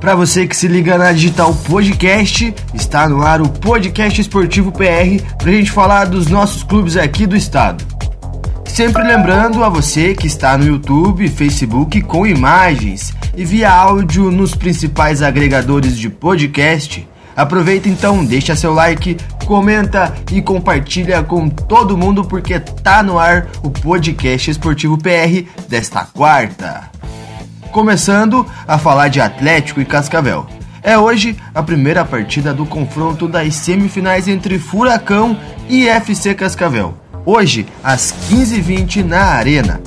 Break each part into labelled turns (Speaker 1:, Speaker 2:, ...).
Speaker 1: Para você que se liga na Digital Podcast, está no ar o Podcast Esportivo PR para a gente falar dos nossos clubes aqui do estado. Sempre lembrando a você que está no YouTube, Facebook com imagens e via áudio nos principais agregadores de podcast. Aproveita então, deixa seu like, comenta e compartilha com todo mundo porque tá no ar o podcast Esportivo PR desta quarta começando a falar de Atlético e Cascavel. É hoje a primeira partida do confronto das semifinais entre Furacão e FC Cascavel. Hoje, às 15h20 na Arena.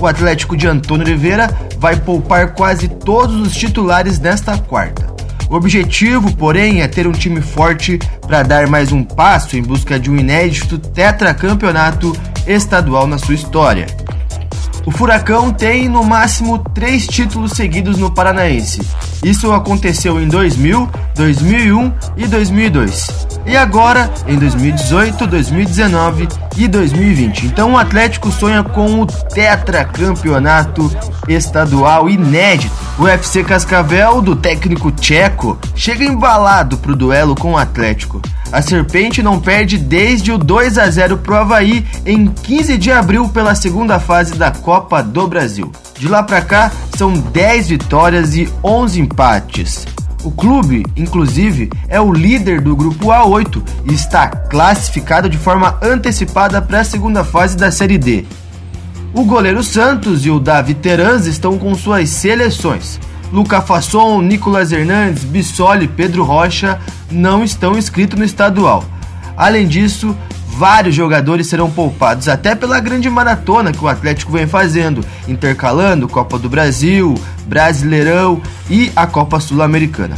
Speaker 1: O Atlético de Antônio Oliveira vai poupar quase todos os titulares nesta quarta. O objetivo, porém, é ter um time forte para dar mais um passo em busca de um inédito tetracampeonato estadual na sua história. O Furacão tem no máximo três títulos seguidos no Paranaense. Isso aconteceu em 2000, 2001 e 2002. E agora em 2018, 2019 e 2020. Então o Atlético sonha com o tetracampeonato estadual inédito. O FC Cascavel, do técnico tcheco, chega embalado para o duelo com o Atlético. A Serpente não perde desde o 2 a 0 pro Havaí em 15 de abril pela segunda fase da Copa do Brasil. De lá para cá, são 10 vitórias e 11 empates. O clube, inclusive, é o líder do grupo A8 e está classificado de forma antecipada para a segunda fase da Série D. O goleiro Santos e o Davi Teranz estão com suas seleções. Luca Fasson, Nicolas Hernandes, Bissoli Pedro Rocha não estão inscritos no estadual. Além disso, vários jogadores serão poupados, até pela grande maratona que o Atlético vem fazendo, intercalando Copa do Brasil, Brasileirão e a Copa Sul-Americana.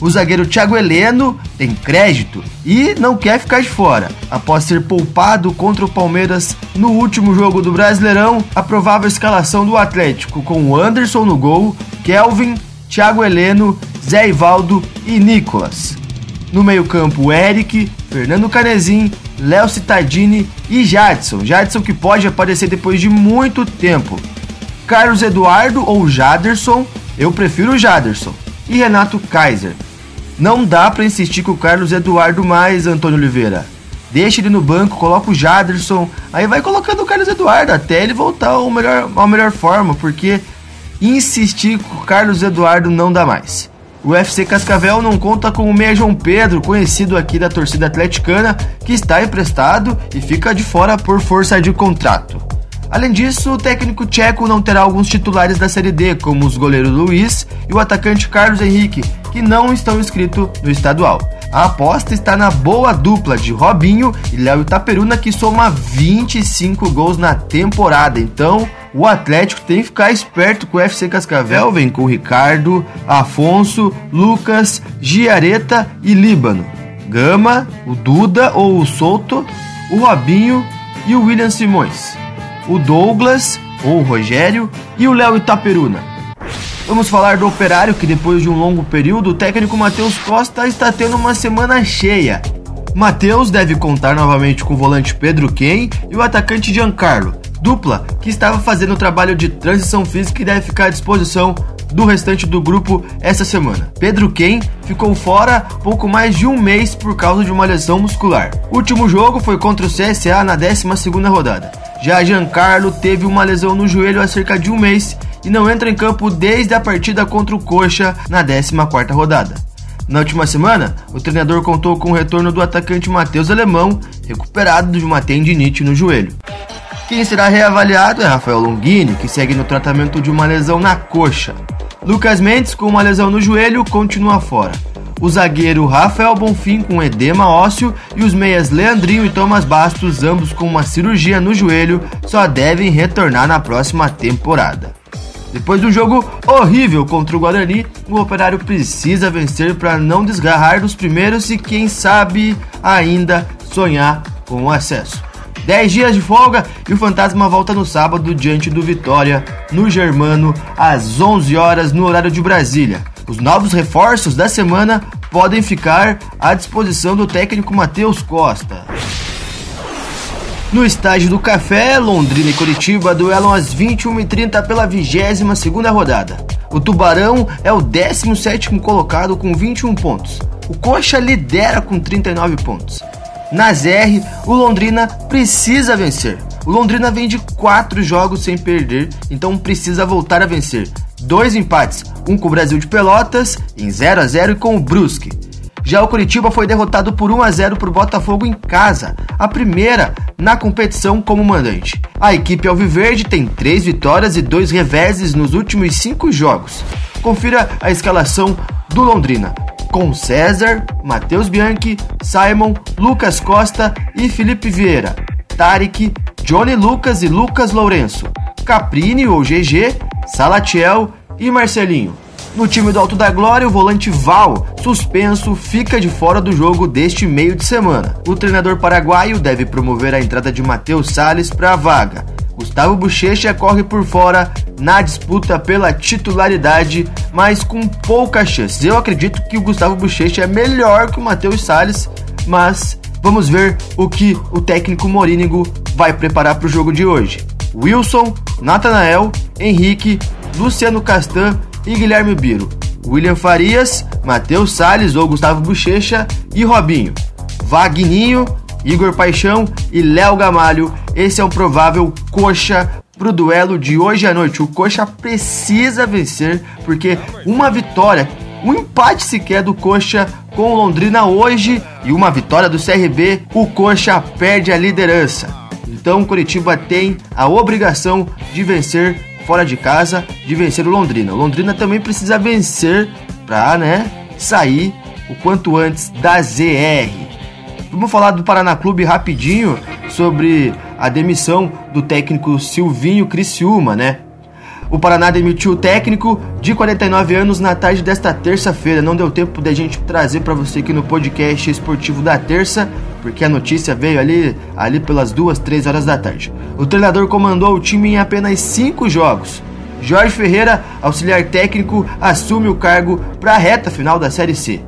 Speaker 1: O zagueiro Thiago Heleno tem crédito e não quer ficar de fora. Após ser poupado contra o Palmeiras no último jogo do Brasileirão, a provável escalação do Atlético com o Anderson no gol, Kelvin, Thiago Heleno, Zé Ivaldo e Nicolas. No meio-campo, Eric, Fernando Canezin, Léo Cittadini e Jadson. Jadson que pode aparecer depois de muito tempo. Carlos Eduardo ou Jaderson, eu prefiro o Jaderson. E Renato Kaiser. Não dá para insistir com o Carlos Eduardo mais, Antônio Oliveira. Deixa ele no banco, coloca o Jaderson, aí vai colocando o Carlos Eduardo até ele voltar ao melhor, à melhor forma, porque insistir com o Carlos Eduardo não dá mais. O FC Cascavel não conta com o meia João Pedro, conhecido aqui da torcida atleticana, que está emprestado e fica de fora por força de contrato. Além disso, o técnico tcheco não terá alguns titulares da Série D, como os goleiros Luiz e o atacante Carlos Henrique, que não estão inscritos no estadual. A aposta está na boa dupla de Robinho e Léo Itaperuna, que soma 25 gols na temporada. Então, o Atlético tem que ficar esperto com o FC Cascavel, vem com Ricardo, Afonso, Lucas, Giareta e Líbano. Gama, o Duda ou o Souto, o Robinho e o William Simões o Douglas, ou o Rogério, e o Léo Itaperuna. Vamos falar do Operário, que depois de um longo período, o técnico Matheus Costa está tendo uma semana cheia. Matheus deve contar novamente com o volante Pedro Ken e o atacante Giancarlo, dupla que estava fazendo o trabalho de transição física e deve ficar à disposição do restante do grupo essa semana. Pedro Ken ficou fora pouco mais de um mês por causa de uma lesão muscular. O último jogo foi contra o CSA na 12 rodada. Já Giancarlo teve uma lesão no joelho há cerca de um mês e não entra em campo desde a partida contra o Coxa na 14 rodada. Na última semana, o treinador contou com o retorno do atacante Matheus Alemão, recuperado de uma tendinite no joelho. Quem será reavaliado é Rafael Longini, que segue no tratamento de uma lesão na coxa. Lucas Mendes, com uma lesão no joelho, continua fora. O zagueiro Rafael Bonfim com edema ósseo e os meias Leandrinho e Thomas Bastos, ambos com uma cirurgia no joelho, só devem retornar na próxima temporada. Depois do jogo horrível contra o Guarani, o Operário precisa vencer para não desgarrar dos primeiros e, quem sabe, ainda sonhar com o acesso. 10 dias de folga e o Fantasma volta no sábado diante do Vitória, no Germano, às 11 horas no horário de Brasília. Os novos reforços da semana podem ficar à disposição do técnico Matheus Costa. No estádio do Café, Londrina e Curitiba duelam às 21h30 pela 22ª rodada. O Tubarão é o 17º colocado com 21 pontos. O Coxa lidera com 39 pontos. Na ZR, o Londrina precisa vencer. O Londrina vem de 4 jogos sem perder, então precisa voltar a vencer. Dois empates, um com o Brasil de Pelotas, em 0 a 0 e com o Brusque. Já o Curitiba foi derrotado por 1 a 0 por Botafogo em casa, a primeira na competição como mandante. A equipe alviverde tem 3 vitórias e 2 reveses nos últimos 5 jogos. Confira a escalação do Londrina, com César, Matheus Bianchi, Simon, Lucas Costa e Felipe Vieira, Tarek, Johnny Lucas e Lucas Lourenço, Caprini ou GG, Salatiel e Marcelinho. No time do Alto da Glória, o volante Val, suspenso, fica de fora do jogo deste meio de semana. O treinador paraguaio deve promover a entrada de Matheus Salles para a vaga. Gustavo Bochecha corre por fora na disputa pela titularidade, mas com poucas chances. Eu acredito que o Gustavo Bochecha é melhor que o Matheus Salles, mas vamos ver o que o técnico Morínigo vai preparar para o jogo de hoje. Wilson, Natanael, Henrique, Luciano Castan e Guilherme Biro, William Farias, Matheus Salles ou Gustavo Bochecha e Robinho, Vagninho, Igor Paixão e Léo Gamalho. Esse é o provável coxa pro duelo de hoje à noite. O coxa precisa vencer porque uma vitória, um empate sequer do coxa com o Londrina hoje e uma vitória do CRB, o coxa perde a liderança. Então o Curitiba tem a obrigação de vencer fora de casa de vencer o Londrina. O Londrina também precisa vencer para né, sair o quanto antes da ZR. Vamos falar do Paraná Clube rapidinho sobre a demissão do técnico Silvinho Criciúma, né? O Paraná demitiu o técnico de 49 anos na tarde desta terça-feira. Não deu tempo da gente trazer para você aqui no podcast esportivo da terça, porque a notícia veio ali, ali pelas duas, três horas da tarde. O treinador comandou o time em apenas cinco jogos. Jorge Ferreira, auxiliar técnico, assume o cargo para a reta final da Série C.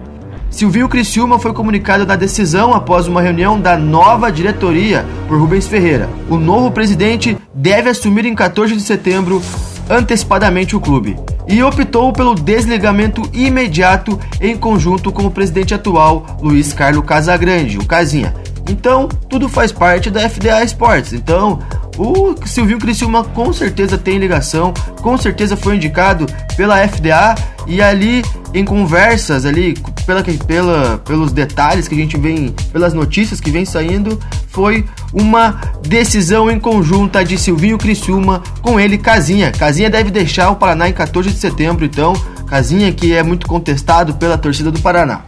Speaker 1: Silvio Criciúma foi comunicado da decisão após uma reunião da nova diretoria por Rubens Ferreira. O novo presidente deve assumir em 14 de setembro antecipadamente o clube e optou pelo desligamento imediato em conjunto com o presidente atual, Luiz Carlos Casagrande, o Casinha. Então, tudo faz parte da FDA Sports. Então, o Silvio Criciúma com certeza tem ligação, com certeza foi indicado pela FDA e ali em conversas ali pela, pela, pelos detalhes que a gente vem, pelas notícias que vem saindo, foi uma decisão em conjunta de Silvinho Criciúma com ele Casinha. Casinha deve deixar o Paraná em 14 de setembro, então Casinha que é muito contestado pela torcida do Paraná.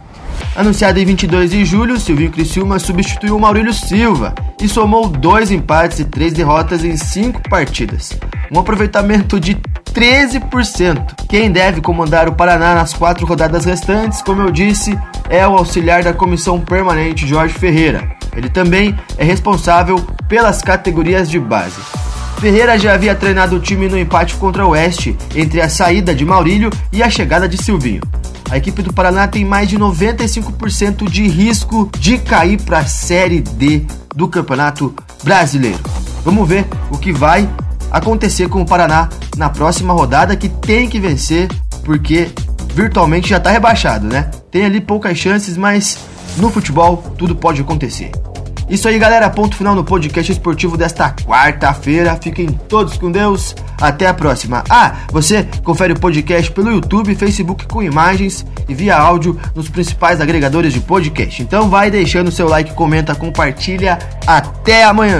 Speaker 1: Anunciado em 22 de julho, Silvinho Criciúma substituiu Maurílio Silva e somou dois empates e três derrotas em cinco partidas. Um aproveitamento de 13%. Quem deve comandar o Paraná nas quatro rodadas restantes, como eu disse, é o auxiliar da comissão permanente Jorge Ferreira. Ele também é responsável pelas categorias de base. Ferreira já havia treinado o time no empate contra o Oeste, entre a saída de Maurílio e a chegada de Silvinho. A equipe do Paraná tem mais de 95% de risco de cair para a Série D do Campeonato Brasileiro. Vamos ver o que vai acontecer com o Paraná na próxima rodada, que tem que vencer, porque virtualmente já está rebaixado, né? Tem ali poucas chances, mas no futebol tudo pode acontecer. Isso aí, galera. Ponto final no podcast esportivo desta quarta-feira. Fiquem todos com Deus. Até a próxima. Ah, você confere o podcast pelo YouTube, Facebook com imagens e via áudio nos principais agregadores de podcast. Então vai deixando seu like, comenta, compartilha. Até amanhã.